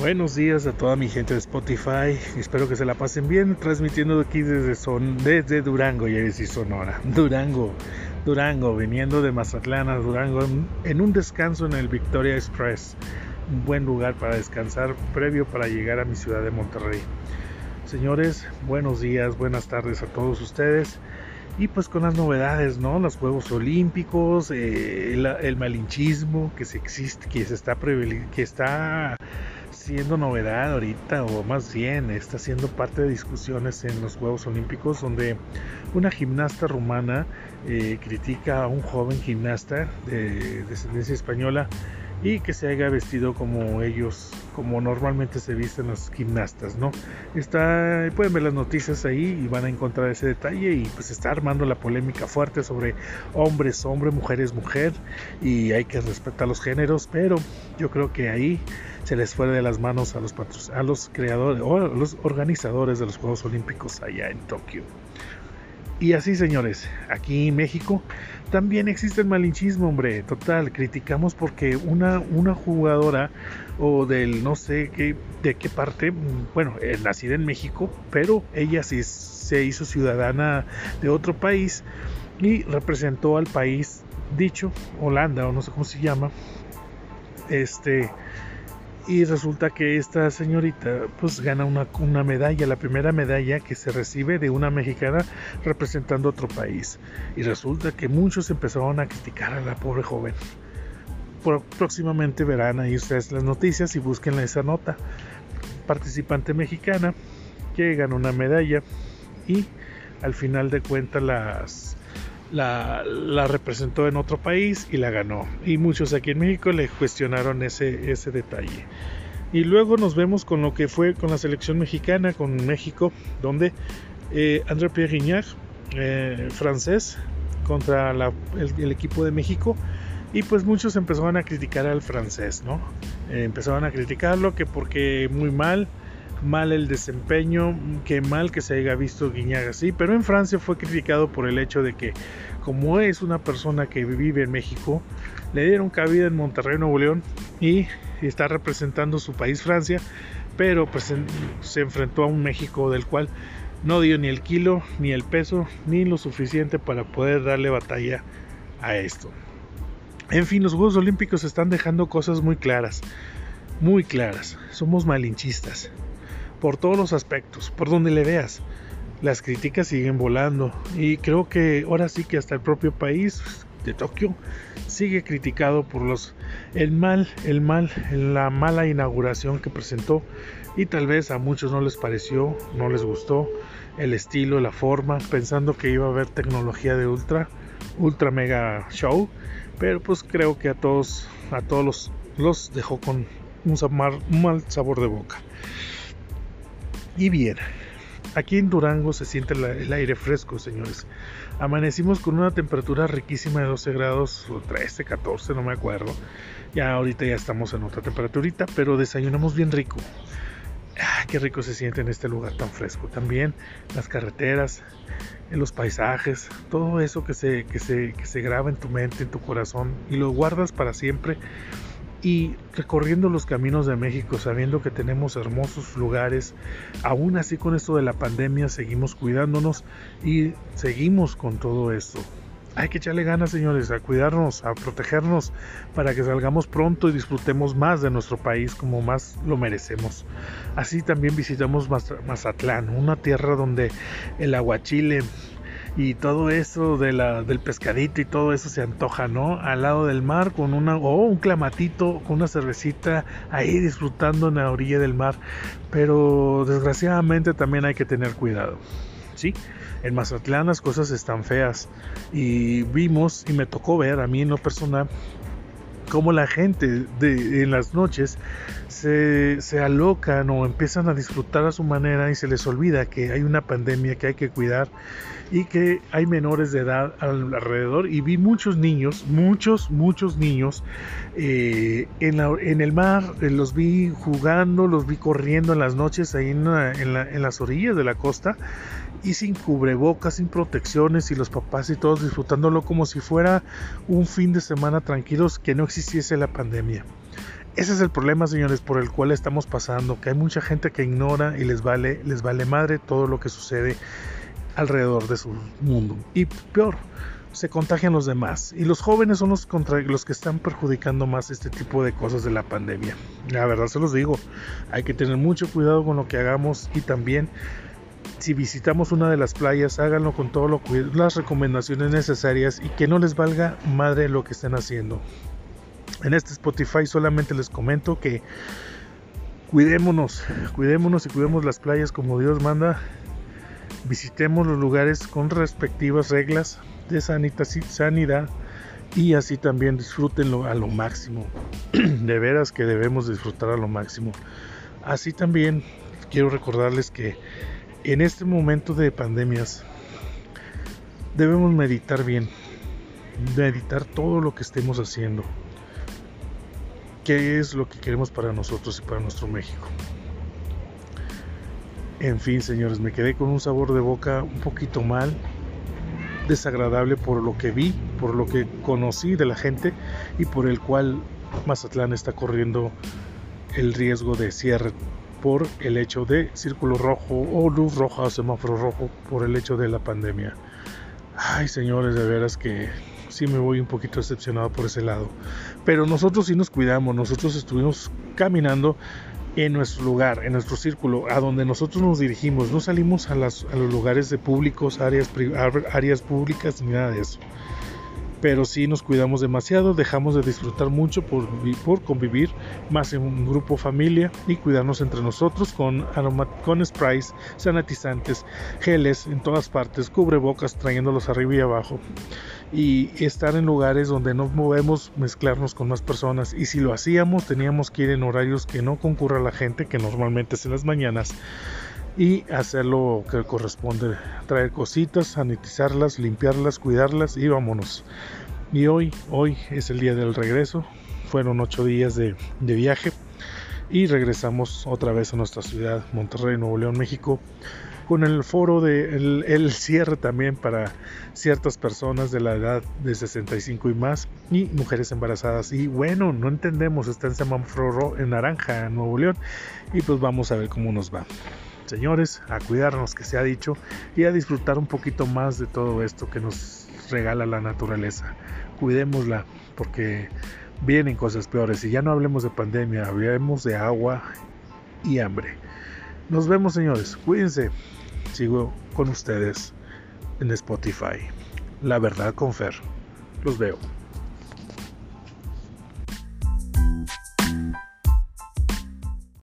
Buenos días a toda mi gente de Spotify. Espero que se la pasen bien. Transmitiendo aquí desde, son, desde Durango, ya decir Sonora. Durango, Durango, viniendo de Mazatlán a Durango en un descanso en el Victoria Express. Un buen lugar para descansar previo para llegar a mi ciudad de Monterrey. Señores, buenos días, buenas tardes a todos ustedes. Y pues con las novedades, ¿no? Los Juegos Olímpicos, eh, el, el, malinchismo que se existe, que se está, que está siendo novedad ahorita, o más bien está siendo parte de discusiones en los Juegos Olímpicos, donde una gimnasta rumana eh, critica a un joven gimnasta de descendencia española y que se haya vestido como ellos, como normalmente se visten los gimnastas, ¿no? Está, pueden ver las noticias ahí y van a encontrar ese detalle y pues está armando la polémica fuerte sobre hombres, hombre, mujeres, mujer y hay que respetar los géneros, pero yo creo que ahí se les fue de las manos a los, a los creadores o a los organizadores de los Juegos Olímpicos allá en Tokio. Y así, señores, aquí en México también existe el malinchismo, hombre. Total, criticamos porque una, una jugadora o del no sé qué, de qué parte, bueno, eh, nacida en México, pero ella sí se hizo ciudadana de otro país y representó al país dicho, Holanda o no sé cómo se llama, este y resulta que esta señorita pues gana una, una, medalla, la primera medalla que se recibe de una mexicana representando otro país. Y resulta que muchos empezaron a criticar a la pobre joven. próximamente verán ahí ustedes las noticias y busquen esa nota. Participante mexicana que gana una medalla y al final de cuentas las la, representó en otro país y la ganó. Y muchos aquí en México le cuestionaron ese, ese detalle. Y luego nos vemos con lo que fue con la selección mexicana, con México, donde eh, André Pierre Guignac, eh, francés, contra el, equipo de México. Y pues muchos empezaron a criticar al francés, ¿no? Eh, empezaron a criticarlo que porque muy mal, mal el desempeño, que mal que se haya visto Guiñac así, pero en Francia fue criticado por el hecho de que como es una persona que vive en México, le dieron cabida en Monterrey, Nuevo León y está representando su país Francia, pero pues se enfrentó a un México del cual no dio ni el kilo, ni el peso, ni lo suficiente para poder darle batalla a esto. En fin, los Juegos Olímpicos están dejando cosas muy claras, muy claras. Somos malinchistas por todos los aspectos, por donde le veas. Las críticas siguen volando y creo que ahora sí que hasta el propio país de Tokio sigue criticado por los el mal, el mal, la mala inauguración que presentó y tal vez a muchos no les pareció, no les gustó el estilo, la forma, pensando que iba a haber tecnología de ultra, ultra mega show, pero pues creo que a todos, a todos los, los dejó con un, un mal sabor de boca. Y bien, aquí en Durango se siente el aire fresco, señores. Amanecimos con una temperatura riquísima de 12 grados, o 13, 14, no me acuerdo. Ya ahorita ya estamos en otra temperaturita, pero desayunamos bien rico. Ah, qué rico se siente en este lugar tan fresco. También las carreteras, los paisajes, todo eso que se, que se, que se graba en tu mente, en tu corazón y lo guardas para siempre y recorriendo los caminos de México sabiendo que tenemos hermosos lugares, aún así con esto de la pandemia seguimos cuidándonos y seguimos con todo esto. Hay que echarle ganas, señores, a cuidarnos, a protegernos para que salgamos pronto y disfrutemos más de nuestro país como más lo merecemos. Así también visitamos Mazatlán, una tierra donde el aguachile, y todo eso del pescadito y todo eso se antoja, ¿no? Al lado del mar con una, o un clamatito con una cervecita ahí disfrutando en la orilla del mar. Pero desgraciadamente también hay que tener cuidado, ¿sí? En Mazatlán las cosas están feas y vimos y me tocó ver a mí en lo personal cómo la gente de, en las noches se, se, alocan o empiezan a disfrutar a su manera y se les olvida que hay una pandemia que hay que cuidar y que hay menores de edad alrededor. Y vi muchos niños, muchos, muchos niños eh, en, en, el mar, eh, los vi jugando, los vi corriendo en las noches ahí en, en, en las orillas de la costa y sin cubrebocas, sin protecciones y los papás y todos disfrutándolo como si fuera un fin de semana tranquilos que no existiese la pandemia. Ese es el problema, señores, por el cual estamos pasando, que hay mucha gente que ignora y les vale, les vale madre todo lo que sucede alrededor de su mundo. Y peor, se contagian los demás. Y los jóvenes son los, contra, los que están perjudicando más este tipo de cosas de la pandemia. La verdad se los digo, hay que tener mucho cuidado con lo que hagamos y también si visitamos una de las playas, háganlo con todas las recomendaciones necesarias y que no les valga madre lo que estén haciendo. En este Spotify solamente les comento que cuidémonos, cuidémonos y cuidemos las playas como Dios manda. Visitemos los lugares con respectivas reglas de sanidad y así también disfrútenlo a lo máximo. De veras que debemos disfrutar a lo máximo. Así también quiero recordarles que en este momento de pandemias debemos meditar bien, meditar todo lo que estemos haciendo, qué es lo que queremos para nosotros y para nuestro México. En fin, señores, me quedé con un sabor de boca un poquito mal, desagradable por lo que vi, por lo que conocí de la gente y por el cual Mazatlán está corriendo el riesgo de cierre por el hecho de círculo rojo o luz roja o semáforo rojo por el hecho de la pandemia. Ay, señores, de veras que sí me voy un poquito decepcionado por ese lado. Pero nosotros sí nos cuidamos, nosotros estuvimos caminando en nuestro lugar, en nuestro círculo, a donde nosotros nos dirigimos. No salimos a, los lugares de públicos, áreas, áreas públicas, ni nada de eso pero si nos cuidamos demasiado, dejamos de disfrutar mucho por, por convivir más en un grupo familia y cuidarnos entre nosotros con, con sprays, sanitizantes, geles en todas partes, cubrebocas trayéndolos arriba y abajo. Y estar en lugares donde no podemos mezclarnos con más personas. Y si lo hacíamos teníamos que ir en horarios que no concurra la gente que normalmente es en las mañanas y hacer lo que corresponde, traer cositas, sanitizarlas, limpiarlas, cuidarlas y vámonos. Y hoy, hoy es el día del regreso, fueron ocho días de, viaje y regresamos otra vez a nuestra ciudad, Monterrey, Nuevo León, México, con el foro de el, cierre también para ciertas personas de la edad de 65 y más y mujeres embarazadas. Y bueno, no entendemos, está en semáforo en naranja Nuevo León y pues vamos a ver cómo nos va señores, a cuidarnos que se ha dicho y a disfrutar un poquito más de todo esto que nos regala la naturaleza. Cuidémosla porque vienen cosas peores y ya no hablemos de pandemia, hablemos de agua y hambre. Nos vemos señores, cuídense. Sigo con ustedes en Spotify. La verdad con Fer. Los veo.